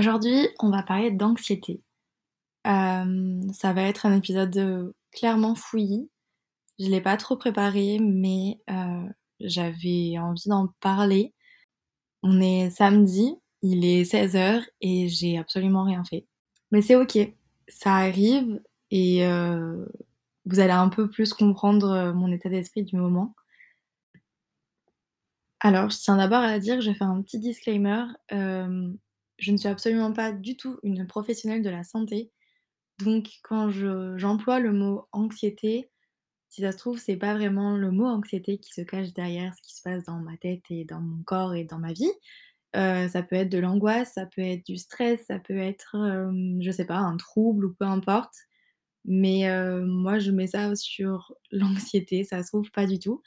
Aujourd'hui, on va parler d'anxiété. Hem, ça va être un épisode, clairement fouillis. Je l'ai pas trop préparé, mais heu, j'avais envie d'en parler. On est samedi, il est 16:00 et j'ai absolument rien fait. Mais c'est OK, ça arrive et heu, vous allez un peu plus comprendre, mon état d'esprit du moment. Alors, je tiens d'abord à dire, je vais faire un petit disclaimer, je ne suis absolument pas du tout une professionnelle de la santé. Donc quand je j'emploie le mot anxiété, si ça se trouve, c'est pas vraiment le mot anxiété qui se cache derrière ce qui se passe dans ma tête et dans mon corps et dans ma vie. Heu, ça peut être de l'angoisse, ça peut être du stress, ça peut être, hem, je sais pas, un trouble ou peu importe. Mais heu, moi je mets ça sur l'anxiété, ça se trouve pas du tout.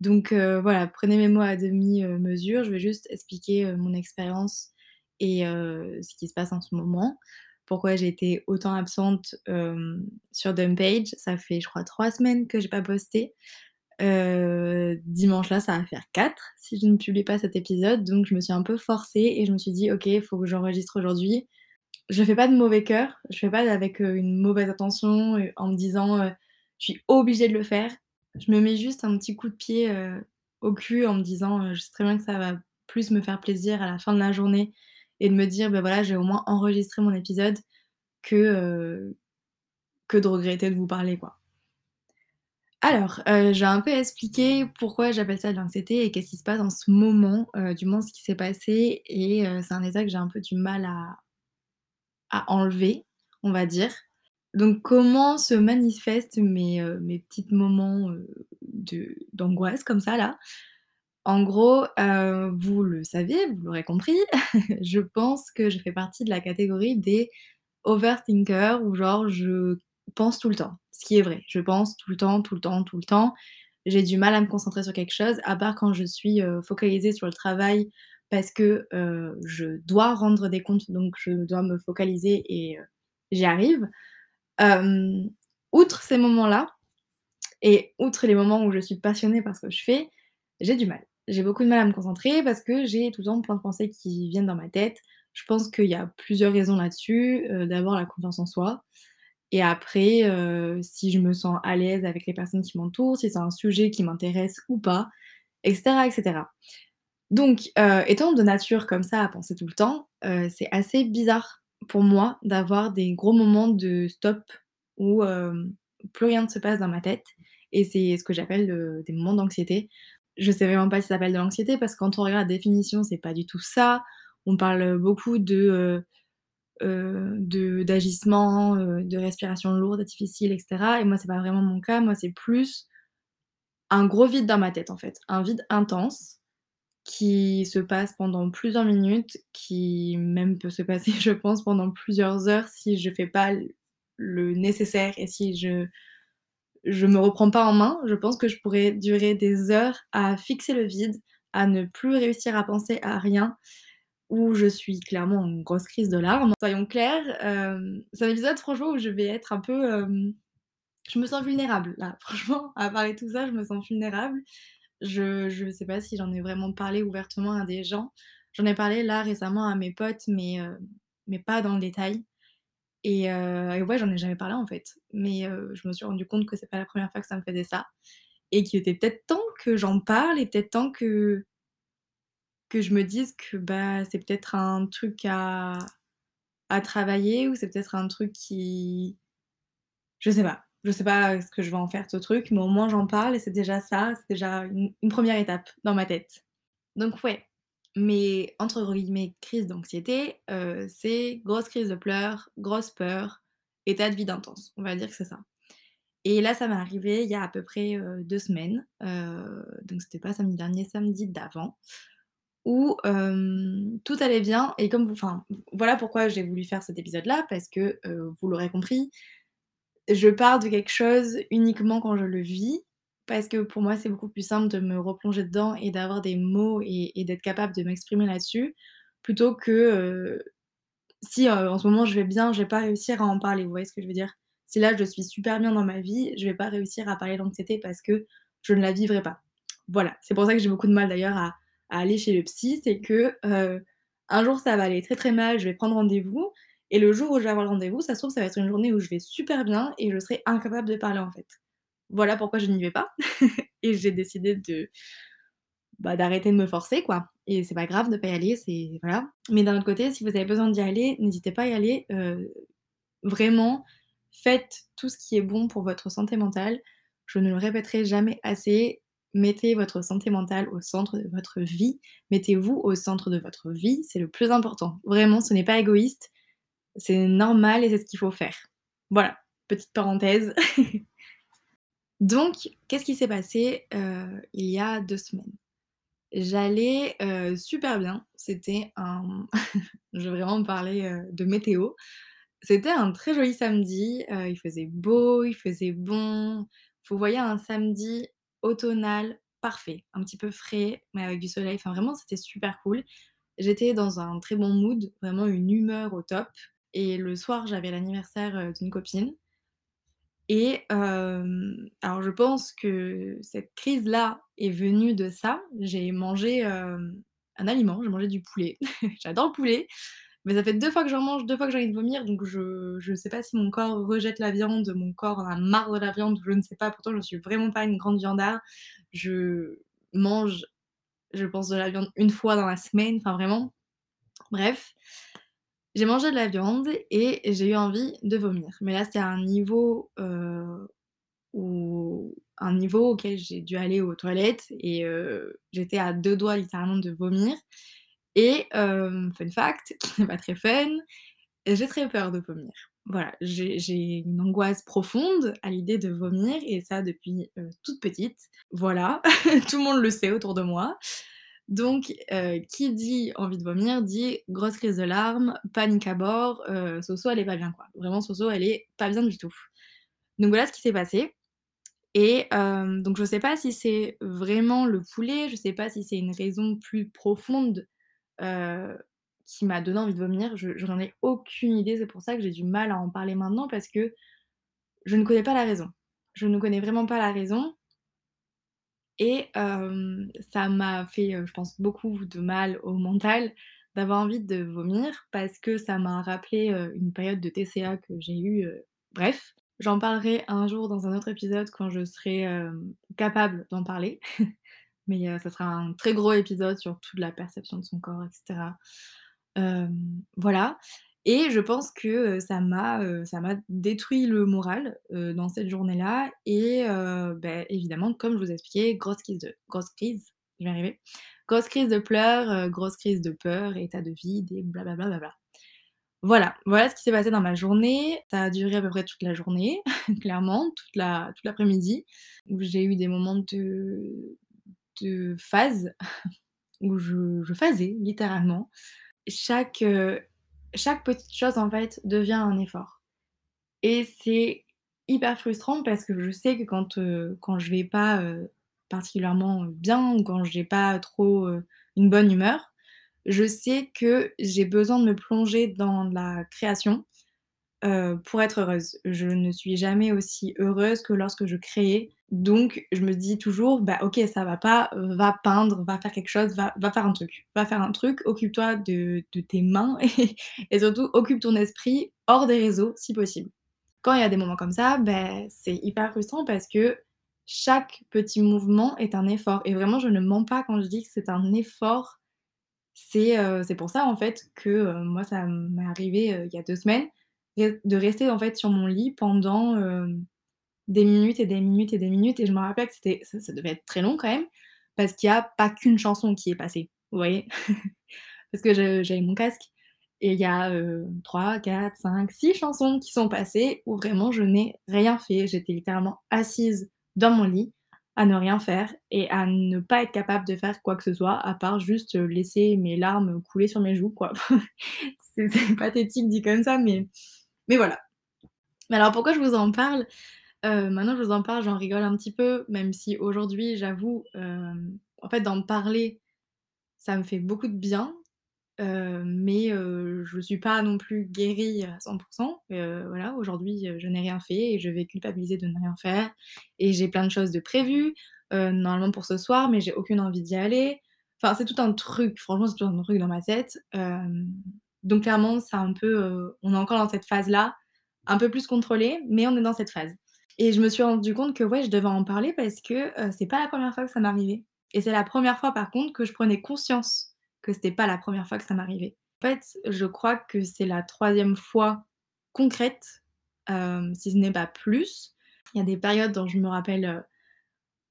Donc heu, voilà, prenez mes mots à demi, heu, mesure. Je vais juste expliquer, mon expérience et ce qui se passe en ce moment. Pourquoi j'ai été autant absente, sur Dumpage. Ça fait je crois 3 semaines que j'ai pas posté. Dimanche là, ça va faire 4 si je ne publie pas cet épisode. Donc je me suis un peu forcée et je me suis dit: «OK, il faut que j'enregistre aujourd'hui». Je fais pas de mauvais cœur, je fais pas avec, une mauvaise intention, en me disant, «Je suis obligée de le faire». Je me mets juste un petit coup de pied, au cul en me disant, «Je sais très bien que ça va plus me faire plaisir à la fin de la journée et de me dire, bah, voilà, j'ai au moins enregistré mon épisode que, heu, que de regretter de vous parler, quoi». Alors, je vais un peu expliquer pourquoi j'appelle ça de l'anxiété et qu'est-ce qui se passe en ce moment, heu, du moins ce qui s'est passé et c'est un état que j'ai un peu du mal à à enlever, on va dire. Donc comment se manifestent mes, mes petites moments, d'angoisse comme ça là? En gros, heu, vous le savez, vous l'aurez compris, je pense que je fais partie de la catégorie des overthinkers où genre je pense tout le temps. Ce qui est vrai, je pense tout le temps, tout le temps, tout le temps. J'ai du mal à me concentrer sur quelque chose, à part quand je suis, heu, focalisée sur le travail parce que, heu, je dois rendre des comptes, donc je dois me focaliser et j'y arrive. Outre ces moments-là et outre les moments où je suis passionnée par ce que je fais, j'ai du mal. J'ai beaucoup de mal à me concentrer parce que j'ai tout le temps plein de pensées qui viennent dans ma tête. Je pense qu'il y a plusieurs raisons là-dessus. Heu, d'abord la confiance en soi et après, heu, si je me sens à l'aise avec les personnes qui m'entourent, si c'est un sujet qui m'intéresse ou pas et cetera et cetera. Donc heu, étant de nature comme ça à penser tout le temps, c'est assez bizarre pour moi d'avoir des gros moments de stop où, plus rien ne se passe dans ma tête et c'est ce que j'appelle, des moments d'anxiété. Je sais vraiment pas si ça s'appelle de l'anxiété parce que quand on regarde la définition, c'est pas du tout ça. On parle, beaucoup de, heu heu, de d'agissements, heu, de respiration lourde, difficile et cetera et moi c'est pas vraiment mon cas. Moi, c'est plus un gros vide dans ma tête, en fait. Un vide intense qui se passe pendant plusieurs minutes, qui même peut se passer, je pense, pendant plusieurs heures si je fais pas le nécessaire et si je je me reprends pas en main. Je pense que je pourrais durer des heures à fixer le vide, à ne plus réussir à penser à rien, où je suis clairement en grosse crise de larmes. Soyons clairs, hem, c'est un épisode franchement où je vais être un peu, hem, je me sens vulnérable là, franchement, à parler tout ça, je me sens vulnérable. Je je sais pas si j'en ai vraiment parlé ouvertement à des gens. J'en ai parlé là récemment à mes potes, mais heu, mais pas dans le détail et heu et ouais, j'en ai jamais parlé en fait. Mais heu, je me suis rendu compte que c'est pas la première fois que ça me faisait ça et qu'il était peut-être temps que j'en parle et peut-être temps que que je me dise que, bah, c'est peut-être un truc à à travailler ou c'est peut-être un truc qui je sais pas. Je sais pas, ce que je vais en faire ce truc, mais au moins j'en parle et c'est déjà ça, c'est déjà une 1 étape dans ma tête. Donc ouais, mes entre guillemets «crises d'anxiété», heu, c'est grosse crise de pleurs, grosse peur, état de vide intense. On va dire que c'est ça. Et là, ça m'est arrivé il y a à peu près, heu, 2 semaines, heu, donc c'était pas samedi dernier, samedi d'avant, où, tout allait bien et comme vous enfin, voilà pourquoi j'ai voulu faire cet épisode-là parce que, vous l'aurez compris, je parle de quelque chose uniquement quand je le vis, parce que pour moi, c'est beaucoup plus simple de me replonger dedans et d'avoir des mots et d'être capable de m'exprimer là-dessus, plutôt que, heu, si, heu, en ce moment je vais bien, je vais pas réussir à en parler, vous voyez ce que je veux dire? Si là, je suis super bien dans ma vie, je vais pas réussir à parler d'anxiété parce que je ne la vivrai pas. Voilà, c'est pour ça que j'ai beaucoup de mal d'ailleurs à aller chez le psy, c'est que, heu, un jour ça va aller très, très mal, je vais prendre rendez-vous et le jour où je vais avoir le rendez-vous, ça se trouve, ça va être une journée où je vais super bien et je serai incapable de parler, en fait. Voilà pourquoi je n'y vais pas et j'ai décidé de bah, d'arrêter de me forcer, quoi et c'est pas grave de pas y aller, c'est voilà. Mais d'un autre côté, si vous avez besoin d'y aller, n'hésitez pas à y aller, heu, vraiment, faites tout ce qui est bon pour votre santé mentale. Je ne le répéterai jamais assez, mettez votre santé mentale au centre de votre vie, mettez-vous au centre de votre vie, c'est le plus important. Vraiment, ce n'est pas égoïste, c'est normal et c'est ce qu'il faut faire. Voilà, petite parenthèse. Donc, qu'est-ce qui s'est passé, heu, il y a 2 semaines? J'allais, heu, super bien. C'était un je vais vraiment parler, heu, de météo. C'était un très joli samedi, il faisait beau, il faisait bon. Vous voyez un samedi automnal parfait, un petit peu frais, mais avec du soleil, enfin vraiment c'était super cool. J'étais dans un très bon mood, vraiment une humeur au top et le soir, j'avais l'anniversaire, d'une copine et alors je pense que cette crise-là est venue de ça. J'ai mangé, un aliment, j'ai mangé du poulet. J'adore le poulet, mais ça fait 2 fois que j'en mange, 2 fois que j'ai envie de vomir, donc je je sais pas si mon corps rejette la viande, mon corps a marre de la viande, je ne sais pas. Pourtant, je suis vraiment pas une grande viandarde. Je mange, je pense, de la viande une fois dans la semaine, enfin vraiment. Bref, j'ai mangé de la viande et j'ai eu envie de vomir. Mais là, c'était un niveau, heu, où un niveau auquel j'ai dû aller aux toilettes et heu, j'étais à 2 doigts littéralement de vomir et hem, fun fact, qui n'est pas très fun, j'ai très peur de vomir. Voilà, j'ai une angoisse profonde à l'idée de vomir et ça depuis, toute petite. Voilà, tout le monde le sait autour de moi. Donc, heu, qui dit envie de vomir dit grosse crise de larmes, panique à bord, heu, Soso elle est pas bien quoi. Vraiment Soso elle est pas bien du tout. Donc voilà ce qui s'est passé et hem, donc je sais pas si c'est vraiment le poulet, je sais pas si c'est une raison plus profonde, heu, qui m'a donné envie de vomir, je j'en ai aucune idée. C'est pour ça que j'ai du mal à en parler maintenant parce que je ne connais pas la raison. Je ne connais vraiment pas la raison et ça m'a fait, je pense beaucoup de mal au mental d'avoir envie de vomir parce que ça m'a rappelé, une période de TCA que j'ai eue, bref. J'en parlerai un jour dans un autre épisode quand je serai, capable d'en parler. Mais, ça sera un très gros épisode sur toute la perception de son corps et cetera. Hem, voilà et je pense que, ça m'a, ça m'a détruit le moral, dans cette journée-là et beh, évidemment, comme je vous ai expliqué, grosse crise de grosse crise, je vais grosse crise de pleurs, grosse crise de peur, état de vide et blablabla, bla. Voilà, voilà ce qui s'est passé dans ma journée. Ça a duré à peu près toute la journée, clairement, toute la toute l'après-midi, où j'ai eu des moments de de phase où je je phasais littéralement. Chaque, chaque petite chose, en fait, devient un effort et c'est hyper frustrant parce que je sais que quand, heu, quand je vais pas, heu, particulièrement bien ou quand j'ai pas trop, heu, une bonne humeur, je sais que j'ai besoin de me plonger dans la création, heu, pour être heureuse. Je ne suis jamais aussi heureuse que lorsque je crée, donc je me dis toujours: «Bah, OK, ça va pas, heu, va peindre, va faire quelque chose, va va faire un truc. Va faire un truc, occupe-toi de de tes mains et surtout occupe ton esprit hors des réseaux si possible». Quand il y a des moments comme ça, beh, c'est hyper frustrant parce que chaque petit mouvement est un effort et vraiment je ne mens pas quand je dis que c'est un effort. C'est, c'est pour ça en fait que, heu, moi ça m'est arrivé, il y a 2 semaines, de rester en fait sur mon lit pendant, des minutes et des minutes et des minutes et je me rappelle que c'était ça devait être très long quand même, parce qu'il y a pas qu'une chanson qui est passée, vous voyez? Parce que j'avais mon casque et il y a, heu, 3-4-5-6 chansons qui sont passées où vraiment je n'ai rien fait. J'étais littéralement assise dans mon lit à ne rien faire et à ne pas être capable de faire quoi que ce soit à part juste, laisser mes larmes couler sur mes joues. C'est pathétique dit comme ça, mais mais voilà. Alors pourquoi je vous en parle? Heu, maintenant je vous en parle, j'en rigole un petit peu, même si aujourd'hui j'avoue, hem, en fait d'en parler, ça me fait beaucoup de bien, heu, mais je suis pas non plus guérie à 100 heu, voilà, aujourd'hui, je n'ai rien fait et je vais culpabiliser de ne rien faire et j'ai plein de choses de prévues, normalement pour ce soir, mais j'ai aucune envie d'y aller. Enfin, c'est tout un truc, franchement, c'est tout un truc dans ma tête. Donc clairement, c'est un peu, on est encore dans cette phase-là, un peu plus contrôlée, mais on est dans cette phase. Et je me suis rendu compte que, ouais, je devais en parler parce que, heu, c'est pas la première fois que ça m'arrivait. Et c'est la première fois, par contre, que je prenais conscience que c'était pas la première fois que ça m'arrivait. En fait, je crois que c'est la troisième fois concrète, hem, si ce n'est pas plus. Il y a des périodes dont je me rappelle, heu,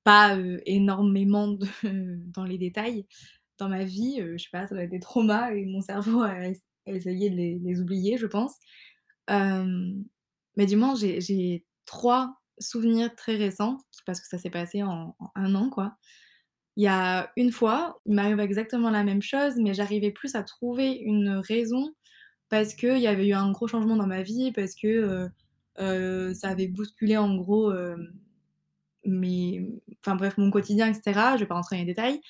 pas, heu, énormément dans les détails dans ma vie, je sais pas, ça doit être des traumas et mon cerveau a ess a essayé de les oublier, je pense. Mais du moins, j'ai 3 souvenirs très récents, parce que ça s'est passé en 1 an, quoi. Il y a une fois, il m'arrive exactement la même chose, mais j'arrivais plus à trouver une raison parce qu'il y avait eu un gros changement dans ma vie, parce que, heu heu, ça avait bousculé en gros, mes enfin bref, mon quotidien et cetera. Je vais pas rentrer dans les détails,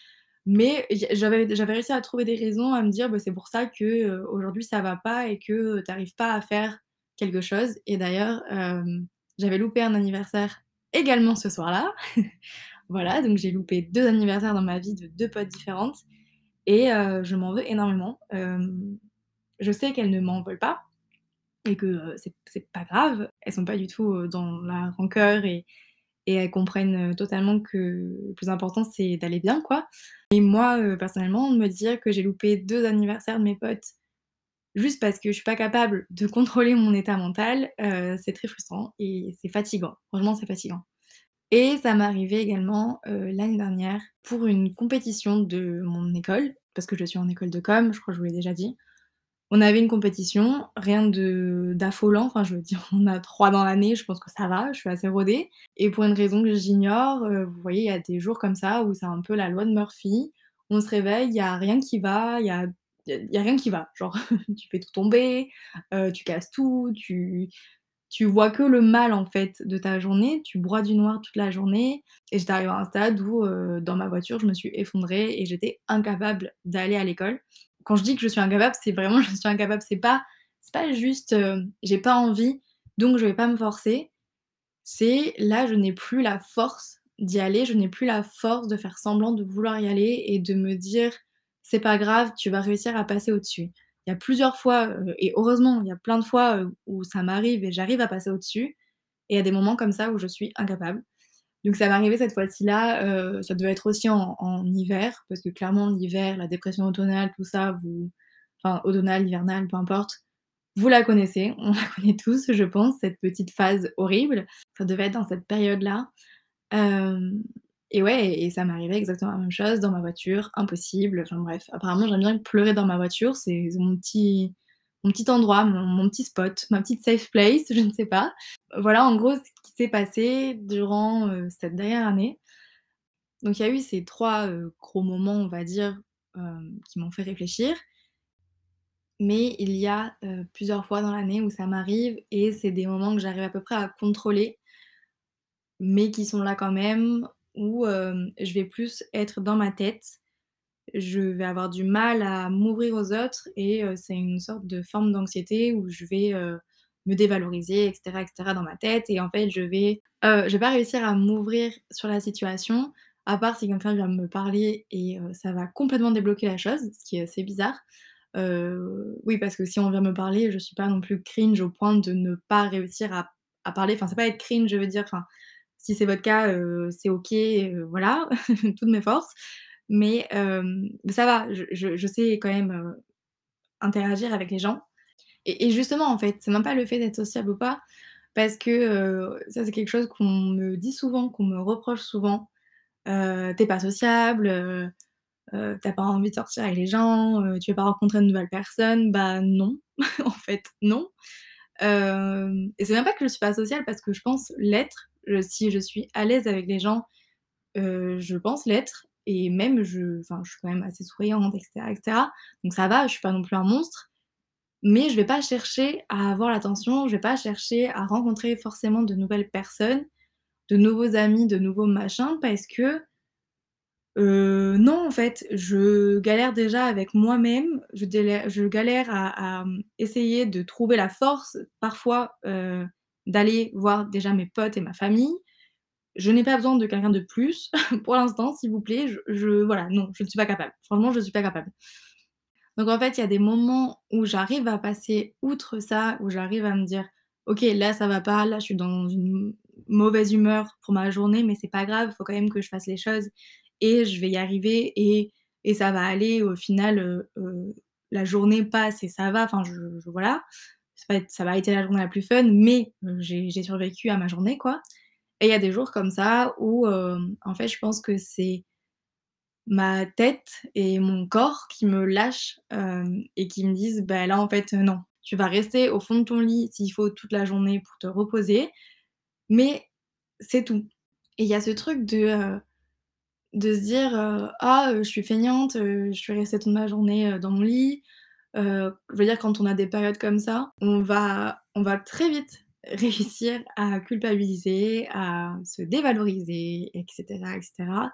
mais j'avais j'avais réussi à trouver des raisons, à me dire: «Bah, c'est pour ça que, heu, aujourd'hui ça va pas et que, tu arrives pas à faire quelque chose» et d'ailleurs, j'avais loupé un anniversaire également ce soir-là. Voilà, donc j'ai loupé 2 anniversaires dans ma vie de 2 potes différentes et heu, je m'en veux énormément. Je sais qu'elles ne m'en veulent pas et que, heu, c'est pas grave. Elles sont pas du tout, heu, dans la rancœur et elles comprennent, totalement que le plus important, c'est d'aller bien, quoi. Et moi, personnellement, me dire que j'ai loupé 2 anniversaires de mes potes juste parce que je suis pas capable de contrôler mon état mental, heu, c'est très frustrant et c'est fatigant. Franchement, c'est fatigant. Et ça m'est arrivé également, heu, l'année dernière pour une compétition de mon école, parce que je suis en école de com, je crois que je vous l'ai déjà dit. On avait une compétition, rien de d'affolant, enfin je veux dire, on a 3 dans l'année, je pense que ça va, je suis assez rodée et pour une raison que j'ignore, heu, vous voyez, il y a des jours comme ça où c'est un peu la loi de Murphy. On se réveille, il y a rien qui va, il y a il y a rien qui va. Genre, tu fais tout tomber, heu, tu casses tout, tu tu vois que le mal, en fait, de ta journée, tu broies du noir toute la journée et j'étais arrivée à un stade où, heu, dans ma voiture, je me suis effondrée et j'étais incapable d'aller à l'école. Quand je dis que je suis incapable, c'est vraiment je suis incapable, c'est pas pas juste, heu, j'ai pas envie, donc je vais pas me forcer. C'est là, je n'ai plus la force d'y aller, je n'ai plus la force de faire semblant de vouloir y aller et de me dire: «C'est pas grave, tu vas réussir à passer au-dessus». Il y a plusieurs fois, heu et heureusement, il y a plein de fois, heu, où ça m'arrive et j'arrive à passer au-dessus et il y a des moments comme ça où je suis incapable. Donc ça m'est arrivé cette fois-ci-là, heu, ça devait être aussi en hiver parce que clairement l'hiver, la dépression automnale, tout ça, vous enfin automnale, hivernale, peu importe, vous la connaissez, on la connaît tous, je pense, cette petite phase horrible. Ça devait être dans cette période-là. Et ouais et ça m'arrivait exactement la même chose dans ma voiture, impossible, enfin bref. Apparemment, j'aime bien pleurer dans ma voiture, c'est mon petit mon petit endroit, mon petit spot, ma petite safe place, je ne sais pas. Voilà en gros ce qui s'est passé durant, heu, cette dernière année. Donc il y a eu ces 3 heu, gros moments, on va dire, hem, qui m'ont fait réfléchir. Mais il y a, plusieurs fois dans l'année où ça m'arrive et c'est des moments que j'arrive à peu près à contrôler mais qui sont là quand même, où, hem, je vais plus être dans ma tête. Je vais avoir du mal à m'ouvrir aux autres et heu, c'est une sorte de forme d'anxiété où je vais, heu, me dévaloriser et cetera et cetera dans ma tête et en fait je vais, je vais pas réussir à m'ouvrir sur la situation, à part si quelqu'un vient me parler et ça va complètement débloquer la chose, ce qui est assez bizarre. Oui parce que si on vient me parler, je suis pas non plus cringe au point de ne pas réussir à parler. Enfin c'est pas être cringe, je veux dire, si c'est votre cas, c'est OK, voilà, toutes mes forces. Mais ça va, je sais quand même, interagir avec les gens. Et justement, en fait, c'est même pas le fait d'être sociable ou pas, parce que, ça c'est quelque chose qu'on me dit souvent, qu'on me reproche souvent. «Tu pas sociable, tu pas envie de sortir avec les gens, tu veux pas rencontrer de nouvelles personnes». Bah non, en fait, non. Et c'est même pas que je suis pas sociable parce que je pense l'être. Si je suis à l'aise avec les gens, heu, je pense l'être. Et même je je suis quand même assez souriante et cetera et cetera. Donc ça va, je suis pas non plus un monstre, mais je vais pas chercher à avoir l'attention, je vais pas chercher à rencontrer forcément de nouvelles personnes, de nouveaux amis, de nouveaux machins parce que, heu, non, en fait, je galère déjà avec moi-même, je galère à essayer de trouver la force parfois, heu, d'aller voir déjà mes potes et ma famille. je n'ai pas besoin de quelqu'un de plus pour l'instant, s'il vous plaît, je voilà, non, je ne suis pas capable. Franchement, je ne suis pas capable». Donc en fait, il y a des moments où j'arrive à passer outre ça, où j'arrive à me dire: «OK, là ça va pas, là je suis dans une mauvaise humeur pour ma journée, mais c'est pas grave, il faut quand même que je fasse les choses et je vais y arriver et et ça va aller au final, heu heu, la journée passe et ça va, enfin voilà, ça va été la journée la plus fun, mais heu, j'ai survécu à ma journée quoi et il y a des jours comme ça où, hem, en fait, je pense que c'est ma tête et mon corps qui me lâchent, hem et qui me disent: «Bah là, en fait, non, tu vas rester au fond de ton lit s'il faut toute la journée pour te reposer, mais c'est tout» et il y a ce truc de, de se dire, «Ah, je suis feignante, je suis restée toute ma journée, dans mon lit». Heu, je veux dire quand on a des périodes comme ça, on va on va très vite réussir à culpabiliser, à se dévaloriser et cetera et cetera.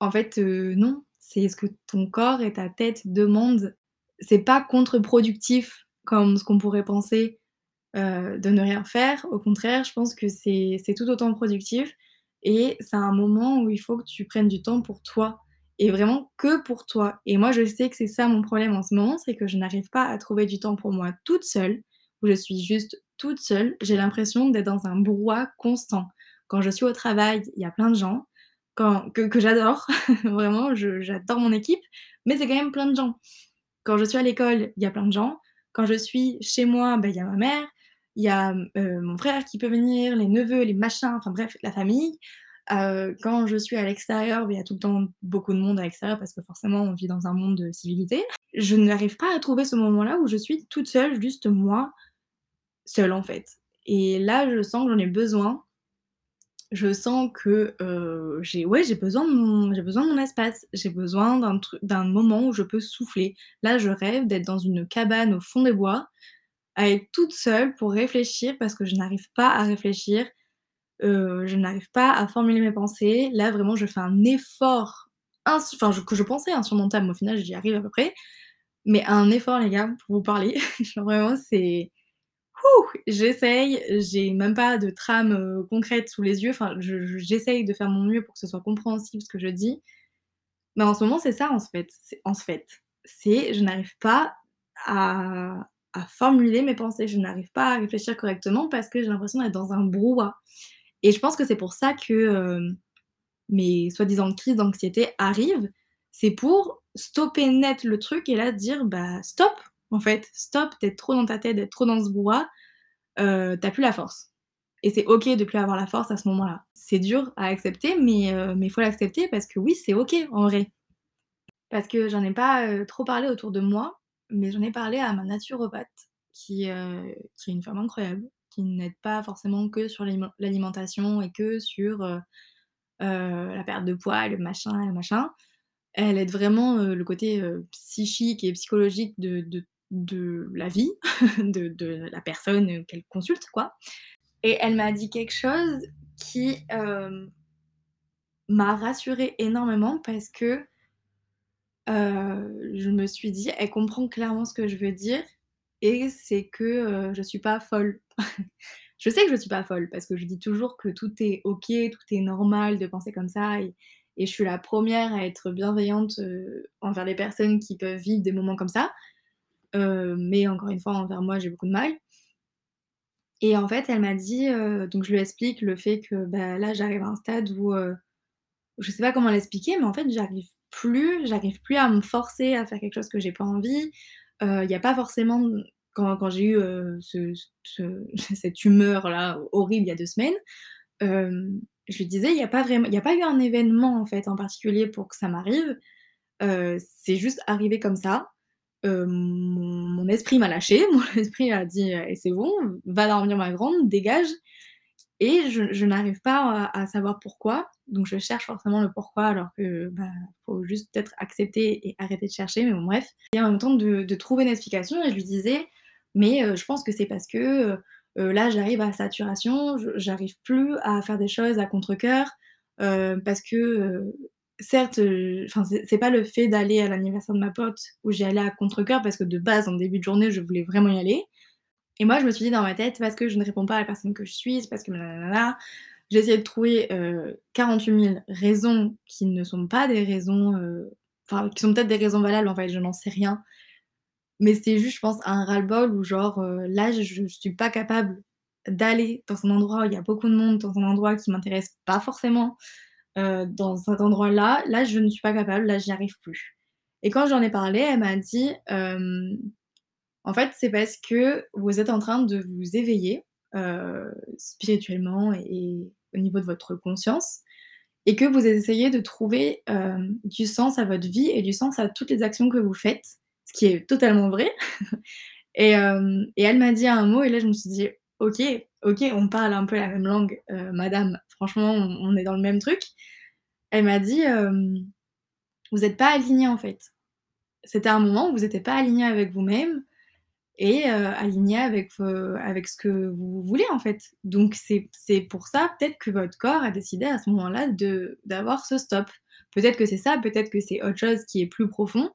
En fait, heu, non, c'est ce que ton corps et ta tête demandent. C'est pas contre-productif comme ce qu'on pourrait penser, heu, de ne rien faire. Au contraire, je pense que c'est tout autant productif et c'est un moment où il faut que tu prennes du temps pour toi et vraiment que pour toi et moi, je sais que c'est ça mon problème en ce moment, c'est que je n'arrive pas à trouver du temps pour moi toute seule, où je suis juste toute seule. J'ai l'impression d'être dans un brouhaha constant. Quand je suis au travail, il y a plein de gens, quand que j'adore, vraiment, j'adore mon équipe, mais c'est quand même plein de gens. Quand je suis à l'école, il y a plein de gens. Quand je suis chez moi, bah, il y a ma mère, il y a, heu, mon frère qui peut venir, les neveux, les machins, enfin bref, la famille. Heu, quand je suis à l'extérieur, bah, il y a tout le temps beaucoup de monde à l'extérieur parce que forcément on vit dans un monde, heu, civilisé. Je n'arrive pas à trouver ce moment-là où je suis toute seule, juste moi, seule en fait et là, je sens que j'en ai besoin. Je sens que, heu, j'ai ouais, j'ai besoin de mon j'ai besoin de mon espace. J'ai besoin d'un d'un moment où je peux souffler. Là, je rêve d'être dans une cabane au fond des bois, à être toute seule pour réfléchir parce que je n'arrive pas à réfléchir. Heu, je n'arrive pas à formuler mes pensées. Là, vraiment, je fais un effort enfin, que je pensais insurmontable, mais au final, j'y arrive à peu près. Mais un effort, les gars, pour vous parler, genre vraiment, c'est! J'essaye, j'ai même pas de trame, heu, concrète sous les yeux, enfin je je j'essaye de faire mon mieux pour que ce soit compréhensible ce que je dis. Mais en ce moment, c'est ça en fait, en fait, c'est je n'arrive pas à à formuler mes pensées, je n'arrive pas à réfléchir correctement parce que j'ai l'impression d'être dans un brouhaha et je pense que c'est pour ça que, hem, mes soi-disant crises d'anxiété arrivent. C'est pour stopper net le truc et là dire: «Bah stop, en fait, stop d'être trop dans ta tête, d'être trop dans ce brouhaha, heu, tu as plus la force» et c'est OK de plus avoir la force à ce moment-là. C'est dur à accepter mais mais il faut l'accepter parce que oui, c'est OK en vrai. Parce que j'en ai pas, trop parlé autour de moi, mais j'en ai parlé à ma naturopathe qui, qui est une femme incroyable, qui n'aide pas forcément que sur l'aliment l'alimentation et que sur, heu heu, la perte de poids, le machin le machin. Elle aide vraiment, heu, le côté, psychique et psychologique de de la vie, de de la personne, qu'elle consulte quoi et elle m'a dit quelque chose qui, m'a rassurée énormément parce que, je me suis dit: «Elle comprend clairement ce que je veux dire et c'est que, heu, je suis pas folle». Je sais que je suis pas folle parce que je dis toujours que tout est OK, tout est normal de penser comme ça et je suis la première à être bienveillante, envers les personnes qui peuvent vivre des moments comme ça. Mais encore une fois, envers moi, j'ai beaucoup de mal et en fait, elle m'a dit, donc je lui explique le fait que, bah, là, j'arrive à un stade où, je sais pas comment l'expliquer, mais en fait, j'arrive plus j'arrive plus à me forcer à faire quelque chose que j'ai pas envie. Il y a pas forcément quand j'ai eu, ce cette humeur-là horrible il y a 2 semaines, hem, je disais: «Il y a pas vraiment a pas eu un événement, en fait, en particulier pour que ça m'arrive, c'est juste arrivé comme ça». Mon mon esprit m'a lâchée, mon esprit a dit: «Et c'est bon, va dormir ma grande, dégage» et je n'arrive pas à à savoir pourquoi, donc je cherche forcément le pourquoi alors que, bah, faut juste peut-être accepter et arrêter de chercher, mais bon bref. Et en même temps de trouver une explication et je lui disais: «Mais heu, je pense que c'est parce que, heu, là j'arrive à saturation, j'arrive plus à faire des choses à contrecœur, heu, parce que, certes, enfin c'est pas le fait d'aller à l'anniversaire de ma pote où j'y allais à contrecœur parce que de base en début de journée, je voulais vraiment y aller et moi je me suis dit dans ma tête: «Parce que je ne réponds pas à la personne que je suis, c'est parce que nananana». j'ai essayé de trouver, heu, 48 000 raisons qui ne sont pas des raisons, heu, enfin, qui sont peut-être des raisons valables, en fait, je n'en sais rien. Mais c'était juste, je pense, un ras-le-bol où genre, heu, là, je je suis pas capable d'aller dans un endroit où il y a beaucoup de monde, dans un endroit qui m'intéresse pas forcément, dans cet endroit-là, là, je ne suis pas capable, là, j'y arrive plus. Et quand j'en ai parlé, elle m'a dit, «En fait, c'est parce que vous êtes en train de vous éveiller, heu, spirituellement et au niveau de votre conscience et que vous essayez de trouver, hem, du sens à votre vie et du sens à toutes les actions que vous faites», ce qui est totalement vrai. Et hem et elle m'a dit un mot et là, je me suis dit: «OK, OK, on parle un peu la même langue, madame, franchement, on on est dans le même truc». Elle m'a dit, «Vous êtes pas alignée, en fait. C'était un moment où vous étiez pas alignée avec vous-même et heu, alignée avec, heu, avec ce que vous voulez, en fait. Donc c'est pour ça, peut-être que votre corps a décidé à ce moment-là d'avoir ce stop. Peut-être que c'est ça, peut-être que c'est autre chose qui est plus profond.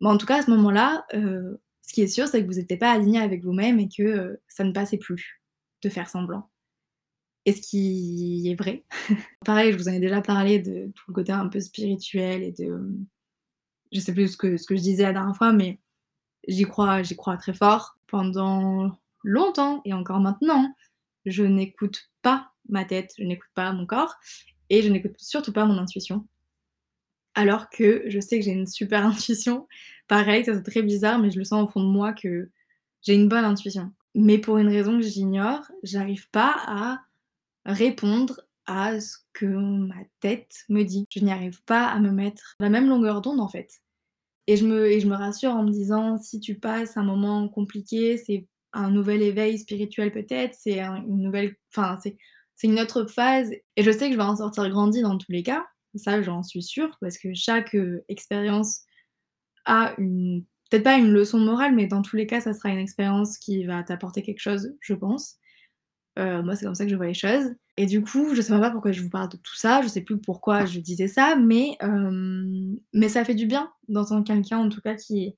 Mais en tout cas, à ce moment-là, heu, ce qui est sûr, c'est que vous étiez pas alignée avec vous-même et que, ça ne passait plus de faire semblant. Et ce qui est vrai. Pareil, je vous en ai déjà parlé de tout le côté un peu spirituel et de, je sais plus ce que ce que je disais la dernière fois, mais j'y crois j'y crois très fort. Pendant longtemps et encore maintenant, je n'écoute pas ma tête, je n'écoute pas mon corps et je n'écoute surtout pas mon intuition. Alors que je sais que j'ai une super intuition. Pareil, ça c'est très bizarre, mais je le sens au fond de moi que j'ai une bonne intuition. Mais pour une raison que j'ignore, j'arrive pas à répondre à ce que ma tête me dit. Je n'y arrive pas à me mettre la même longueur d'onde, en fait. Et je me rassure en me disant: «Si tu passes un moment compliqué, c'est un nouvel éveil spirituel peut-être, c'est un une nouvelle enfin, c'est une autre phase et je sais que je vais en sortir grandie dans tous les cas». Ça, j'en suis sûre parce que chaque, heu, expérience a une peut-être pas une leçon morale, mais dans tous les cas, ça sera une expérience qui va t'apporter quelque chose, je pense. Heu, moi, c'est comme ça que je vois les choses et du coup, je sais même pas pourquoi je vous parle de tout ça, je sais plus pourquoi je disais ça, mais hem, mais ça fait du bien d'entendre quelqu'un, en tout cas, qui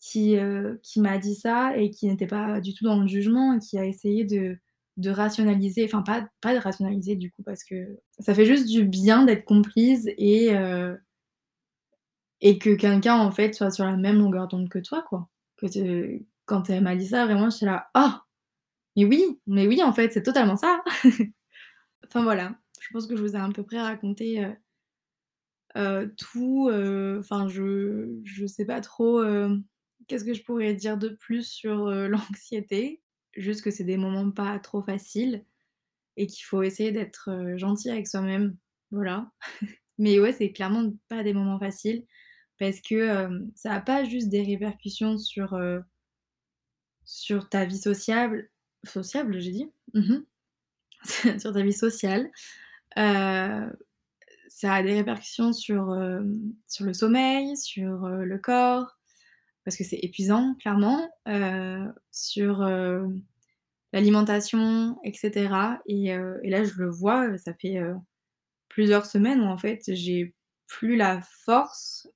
qui, heu, qui m'a dit ça et qui n'était pas du tout dans le jugement et qui a essayé de de rationaliser, enfin pas pas de rationaliser du coup parce que ça fait juste du bien d'être comprise et heu et que quelqu'un, en fait, soit sur la même longueur d'onde que toi, quoi. Que quand elle m'a dit ça, vraiment, j'étais là: «Oh! Mais oui, mais oui, en fait, c'est totalement ça!» Enfin voilà, je pense que je vous ai à peu près raconté, heu heu, tout, heu, enfin je je sais pas trop, qu'est-ce que je pourrais dire de plus sur, l'anxiété? Juste que c'est des moments pas trop faciles et qu'il faut essayer d'être, gentil avec soi-même, voilà. Mais ouais, c'est clairement pas des moments faciles parce que, ça a pas juste des répercussions sur, ta vie sociable sociable, j'ai dit? Mmh mh. Sur ta vie sociale, heu, ça a des répercussions sur, sur le sommeil, sur, heu, le corps, parce que c'est épuisant clairement, sur, l'alimentation et cetera et et là, je le vois, ça fait, plusieurs semaines où en fait, j'ai plus la force,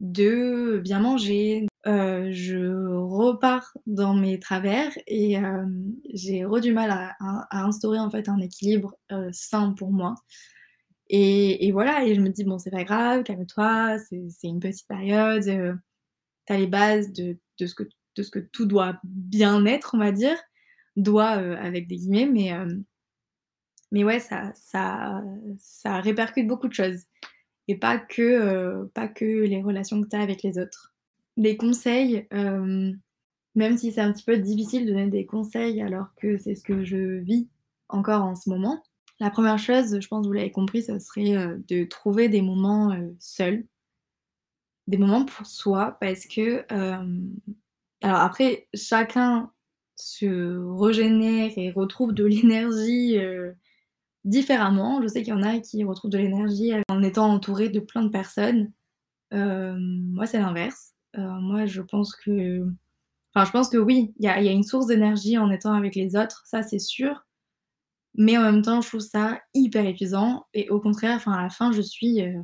de bien manger. Heu, je repars dans mes travers et hem, j'ai re du mal à instaurer en fait un équilibre, heu, sain pour moi et voilà et je me dis: «Bon, c'est pas grave, calme-toi, c'est une petite période, tu as les bases de ce que tout doit bien être», on va dire. «Doit», avec des guillemets, mais mais ouais, ça ça ça répercute beaucoup de choses et pas que, pas que les relations que tu as avec les autres. Des conseils, hem, même si c'est un petit peu difficile de donner des conseils alors que c'est ce que je vis encore en ce moment. La 1re chose, je pense vous l'avez compris, ça serait, heu, de trouver des moments, heu, seuls. Des moments pour soi parce que, alors après chacun se régénère et retrouve de l'énergie, différemment. Je sais qu'il y en a qui retrouvent de l'énergie en étant entourés de plein de personnes. Moi, c'est l'inverse. Heu, moi, je pense que enfin, je pense que oui, il y a une source d'énergie en étant avec les autres, ça, c'est sûr. Mais en même temps, je trouve ça hyper épuisant et au contraire, enfin, à la fin, je suis, heu,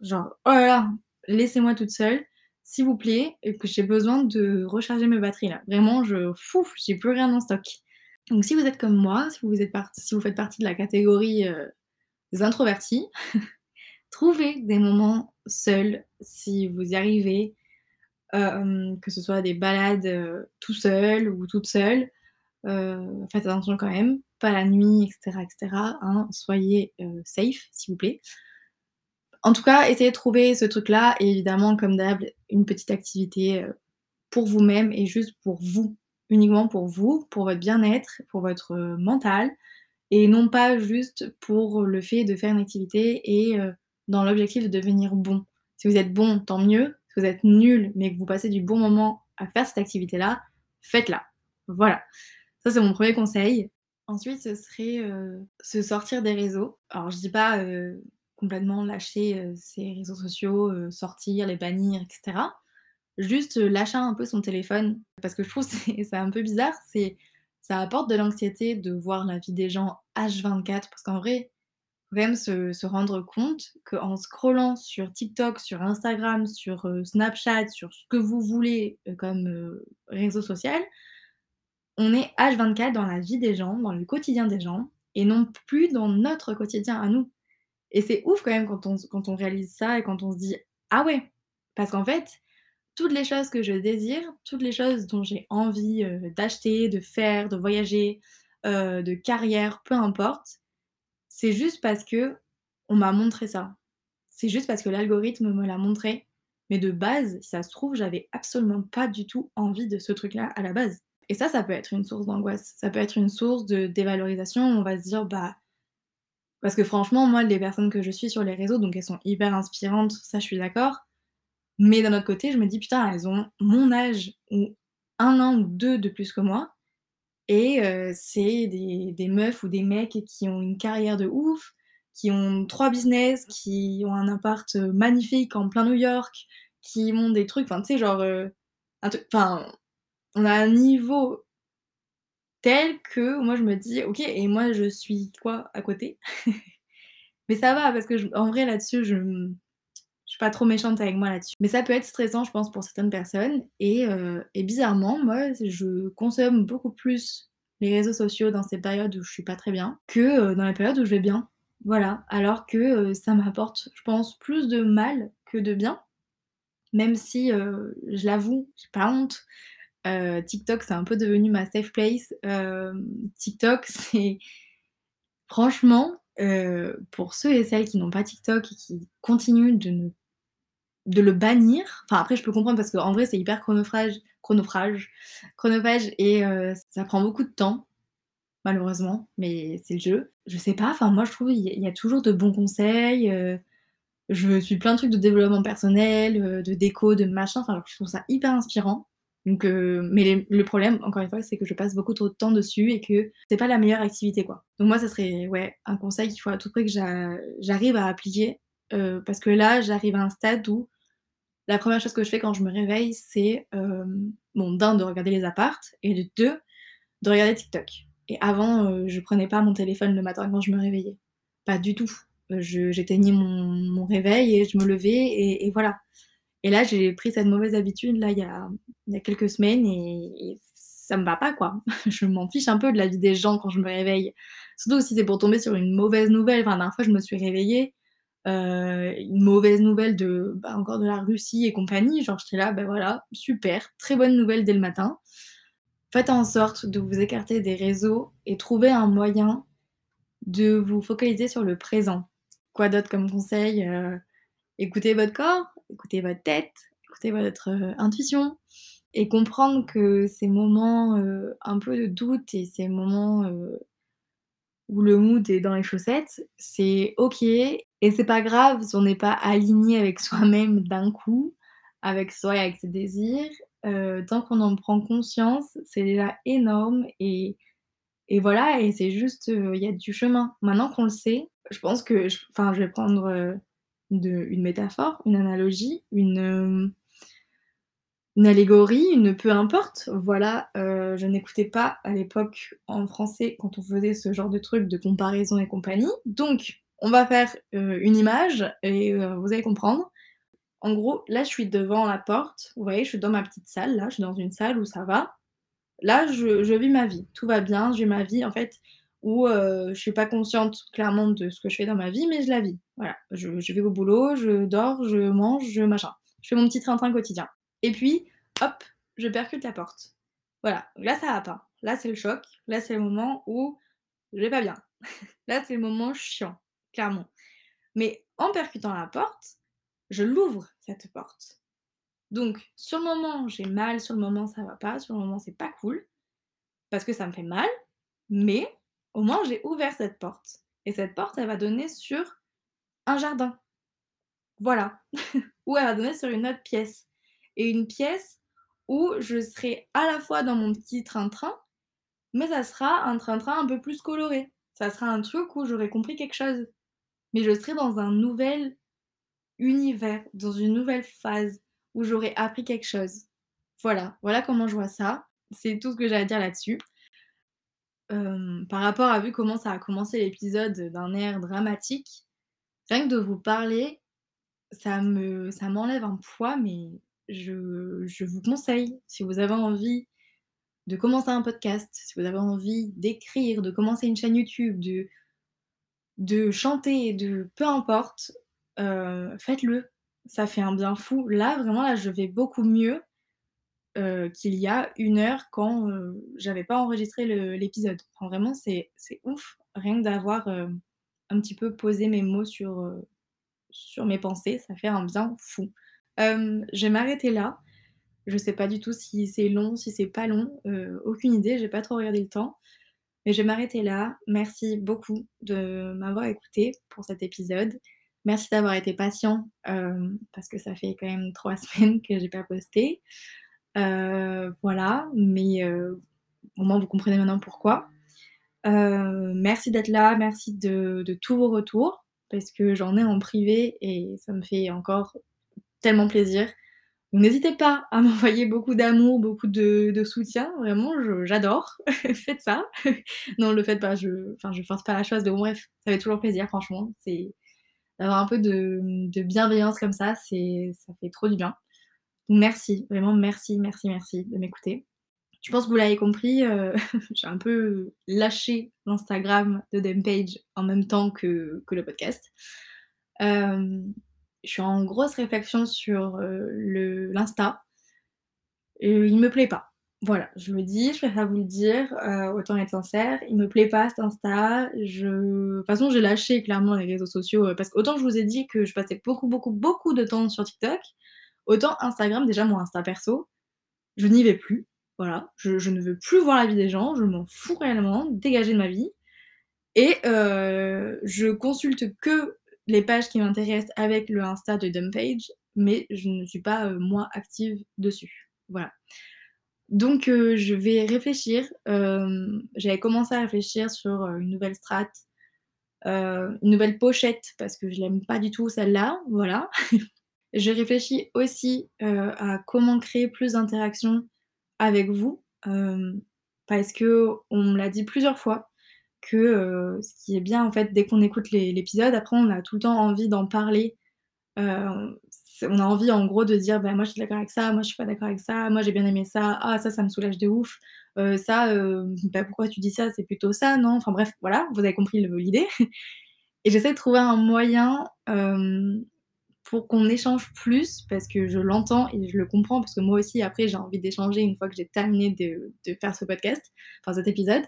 genre: «Oh là là, laissez-moi toute seule, s'il vous plaît, que j'ai besoin de recharger mes batteries là. Vraiment, je j'ai plus rien en stock». Donc si vous êtes comme moi, si vous êtes parti si vous faites partie de la catégorie, heu, des introvertis, trouvez des moments seuls si vous y arrivez, que ce soit des balades, heu, tout seul ou toute seule. Heu, faites attention quand même, pas la nuit et cetera et cetera, hein. Soyez, safe s'il vous plaît. En tout cas, essayez de trouver ce truc-là et évidemment comme d'hab, une petite activité, pour vous-même et juste pour vous, uniquement pour vous, pour votre bien-être, pour votre, mental et non pas juste pour le fait de faire une activité et dans l'objectif de devenir bon. Si vous êtes bon, tant mieux. Vous êtes nul, mais que vous passez du bon moment à faire cette activité-là, faites-la. Voilà. Ça, c'est mon premier conseil. Ensuite, ce serait, heu, se sortir des réseaux. Alors je dis pas, heu, complètement lâcher, heu, ses réseaux sociaux, heu, sortir, les bannir et cetera. Juste, lâcher un peu son téléphone parce que je trouve c'est c'est un peu bizarre, c'est ça apporte de l'anxiété de voir la vie des gens H24 parce qu'en vrai, faut quand même se rendre compte qu'en scrollant sur TikTok, sur Instagram, sur, heu, Snapchat, sur ce que vous voulez, heu, comme, heu, réseau social, on est H24 dans la vie des gens, dans le quotidien des gens et non plus dans notre quotidien à nous et c'est ouf quand même quand on quand on réalise ça et quand on se dit: «Ah ouais!» parce qu'en fait, toutes les choses que je désire, toutes les choses dont j'ai envie, d'acheter, de faire, de voyager, de carrière, peu importe, c'est juste parce qu'on m'a montré ça. C'est juste parce que l'algorithme me l'a montré, mais de base, ça se trouve, j'avais absolument pas du tout envie de ce truc-là à la base et ça, ça peut être une source d'angoisse. Ça peut être une source de dévalorisation. On va se dire: «Bah» parce que franchement, moi, les personnes que je suis sur les réseaux, donc elles sont hyper inspirantes, ça, je suis d'accord, mais d'un autre côté, je me dis: «Putain, elles ont mon âge ou 1 an ou 2 de plus que moi et c'est des meufs ou des mecs qui ont une carrière de ouf, qui ont 3 business, qui ont un appart, magnifique en plein New York, qui ont des trucs» enfin, tu sais, genre, enfin, on a un niveau tel que moi, je me dis: «OK et moi, je suis quoi à côté?» mais ça va parce que en vrai, là-dessus, je suis pas trop méchante avec moi là-dessus. Mais ça peut être stressant, je pense, pour certaines personnes et heu et bizarrement, moi, je consomme beaucoup plus les réseaux sociaux dans ces périodes où je suis pas très bien que, heu, dans les périodes où je vais bien. Voilà, alors que, heu, ça m'apporte, je pense, plus de mal que de bien. Même si, je l'avoue, j'ai pas honte, TikTok, c'est un peu devenu ma safe place. TikTok, c'est franchement, pour ceux et celles qui n'ont pas TikTok et qui continuent de ne de le bannir, enfin après je peux comprendre parce qu'en vrai c'est hyper chronophrage chronophage chronophage et heu, ça prend beaucoup de temps, malheureusement, mais c'est le jeu. Je sais pas, enfin moi je trouve il y a toujours de bons conseils, heu, je suis plein de trucs de développement personnel, heu, de déco, de machin, enfin je trouve ça hyper inspirant. Donc mais le problème, encore une fois, c'est que je passe beaucoup trop de temps dessus et que c'est pas la meilleure activité, quoi. Donc moi, ça serait, ouais, un conseil qu'il faut à tout prix que j'a j'arrive à appliquer, parce que là, j'arrive à un stade où la 1re chose que je fais quand je me réveille, c'est, hem, bon d'1 de regarder les apparts et de 2 de regarder TikTok et avant, heu, je prenais pas mon téléphone le matin quand je me réveillais. Pas du tout. Je j'éteignais mon mon réveil et je me levais et voilà et là, j'ai pris cette mauvaise habitude là, il y a il y a quelques semaines et et ça me va pas, quoi. Je m'en fiche un peu de la vie des gens quand je me réveille. Surtout si c'est pour tomber sur une mauvaise nouvelle. Enfin, la dernière fois, je me suis réveillée, heu, une mauvaise nouvelle de, bah, encore de la Russie et compagnie. Genre j'étais là: «Bah voilà, super, très bonne nouvelle dès le matin». Faites en sorte de vous écarter des réseaux et trouver un moyen de vous focaliser sur le présent. Quoi d'autre comme conseil? Heu, écoutez votre corps, écoutez votre tête, écoutez votre, heu, intuition et comprendre que ces moments, un peu de doute et ces moments, où le mood est dans les chaussettes, c'est OK et c'est pas grave si on n'est pas aligné avec soi-même d'un coup, avec soi et avec ses désirs. Heu, tant qu'on en prend conscience, c'est déjà énorme et et voilà et c'est juste, heu, il y a du chemin. Maintenant qu'on le sait, je pense que enfin, je vais prendre, de une métaphore, une analogie, une, une allégorie, une peu importe, voilà, heu, je n'écoutais pas à l'époque en français quand on faisait ce genre de truc de comparaison et compagnie. Donc on va faire, heu, une image et heu, vous allez comprendre. En gros, là, je suis devant la porte, vous voyez, je suis dans ma petite salle là, je suis dans une salle où ça va Là, je vis ma vie, tout va bien, je vis ma vie en fait où, je suis pas consciente clairement de ce que je fais dans ma vie, mais je la vis. Voilà, je je vais au boulot, je dors, je mange, je machin. Je fais mon petit train-train quotidien et puis, hop, je percute la porte. Voilà, là ça va pas. Là, c'est le choc. Là, c'est le moment où je vais pas bien. Là, c'est le moment chiant, clairement. Mais en percutant la porte, je l'ouvre cette porte. Donc sur le moment, j'ai mal, sur le moment ça va pas, sur le moment c'est pas cool, parce que ça me fait mal, mais au moins j'ai ouvert cette porte et cette porte, elle va donner sur un jardin. Voilà. Ou elle va donner sur une autre pièce et une pièce où je serai à la fois dans mon petit train-train, mais ça sera un train-train un peu plus coloré. Ça sera un truc où j'aurai compris quelque chose, mais je serai dans un nouvel univers, dans une nouvelle phase où j'aurais appris quelque chose. Voilà, voilà comment je vois ça. C'est tout ce que j'ai à dire là-dessus. Hem, par rapport à vu comment ça a commencé l'épisode d'un air dramatique, rien que de vous parler, ça me ça m'enlève un poids, mais je vous conseille, si vous avez envie de commencer un podcast, si vous avez envie d'écrire, de commencer une chaîne YouTube, de chanter, de peu importe, heu, faites-le ça fait un bien fou. Là, vraiment, là, je vais beaucoup mieux, heu, qu'il y a une heure quand, heu, j'avais pas enregistré l'épisode. Vraiment, c'est ouf, rien que d'avoir, un petit peu posé mes mots sur mes pensées, ça fait un bien fou. Hem, je vais m'arrêter là. Je sais pas du tout si c'est long, si c'est pas long, heu, aucune idée, j'ai pas trop regardé le temps. Mais je vais m'arrêter là. Merci beaucoup de m'avoir écouté pour cet épisode. Merci d'avoir été patient, hem, parce que ça fait quand même 3 semaines que j'ai pas posté. Voilà, mais au moins vous comprenez maintenant pourquoi. Merci d'être là, merci de tous vos retours, parce que j'en ai en privé et ça me fait encore tellement plaisir. N'hésitez pas à m'envoyer beaucoup d'amour, beaucoup de de soutien, vraiment j'adore. Faites ça. Non, le faites pas, je enfin je force pas la chose, mais bon bref, ça fait toujours plaisir franchement, c'est D'avoir un peu de, de bienveillance comme ça, c'est ça fait trop du bien. Merci, vraiment merci, merci, merci de m'écouter. Je pense que vous l'avez compris, heu, j'ai un peu lâché l'Instagram de Dempage en même temps que le podcast. Hem, je suis en grosse réflexion sur, le l'Insta. Il me plaît pas. Voilà, je me dis, je préfère vous le dire, heu, autant être sincère, il me plaît pas cet Insta, de toute façon j'ai lâché clairement les réseaux sociaux, heu, parce qu'autant je vous ai dit que je passais beaucoup, beaucoup, beaucoup de temps sur TikTok, autant Instagram, déjà mon Insta perso, je n'y vais plus. Voilà, je je ne veux plus voir la vie des gens, je m'en fous réellement, dégagez de ma vie et je consulte que les pages qui m'intéressent avec le Insta de Dumpage, mais je ne suis pas, heu, moi active dessus. Voilà. Donc heu, je vais réfléchir, hem, j'avais commencé à réfléchir sur, une nouvelle strat, une nouvelle pochette parce que je l'aime pas du tout celle-là, voilà. Je réfléchis aussi, à comment créer plus d'interactions avec vous, parce qu'on me l'a dit plusieurs fois heu, ce qui est bien en fait dès qu'on écoute l'é l'épisode, après on a tout le temps envie d'en parler, c'est on a envie en gros de dire: «Bah moi je suis d'accord avec ça, moi je suis pas d'accord avec ça, moi j'ai bien aimé ça, ah ça, ça me soulage de ouf, heu, ça, bah pourquoi tu dis ça? C'est plutôt ça, non?» enfin bref, voilà, vous avez compris l'idée et j'essaie de trouver un moyen, pour qu'on échange plus parce que je l'entends et je le comprends parce que moi aussi après j'ai envie d'échanger une fois que j'ai terminé de faire ce podcast, enfin cet épisode.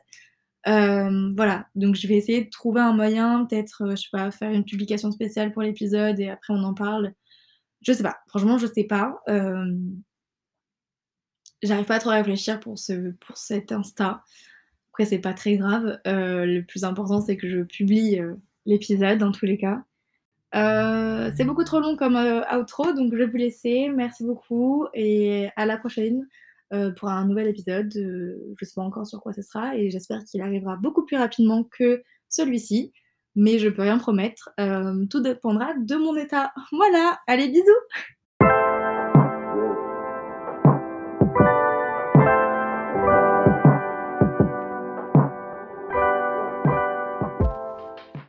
Hem, voilà, donc je vais essayer de trouver un moyen, peut-être, heu, je sais pas, faire une publication spéciale pour l'épisode et après on en parle. Je sais pas, franchement je sais pas, hem j'arrive pas à trop réfléchir pour ce pour cet Insta. Après c'est pas très grave, le plus important c'est que je publie, l'épisode dans tous les cas. C'est beaucoup trop long comme, outro donc je vais vous laisser. Merci beaucoup et à la prochaine, heu, pour un nouvel épisode, heu, je sais pas encore sur quoi ce sera et j'espère qu'il arrivera beaucoup plus rapidement que celui-ci, mais je peux rien promettre, hem, tout dépendra de mon état. Voilà, allez bisous!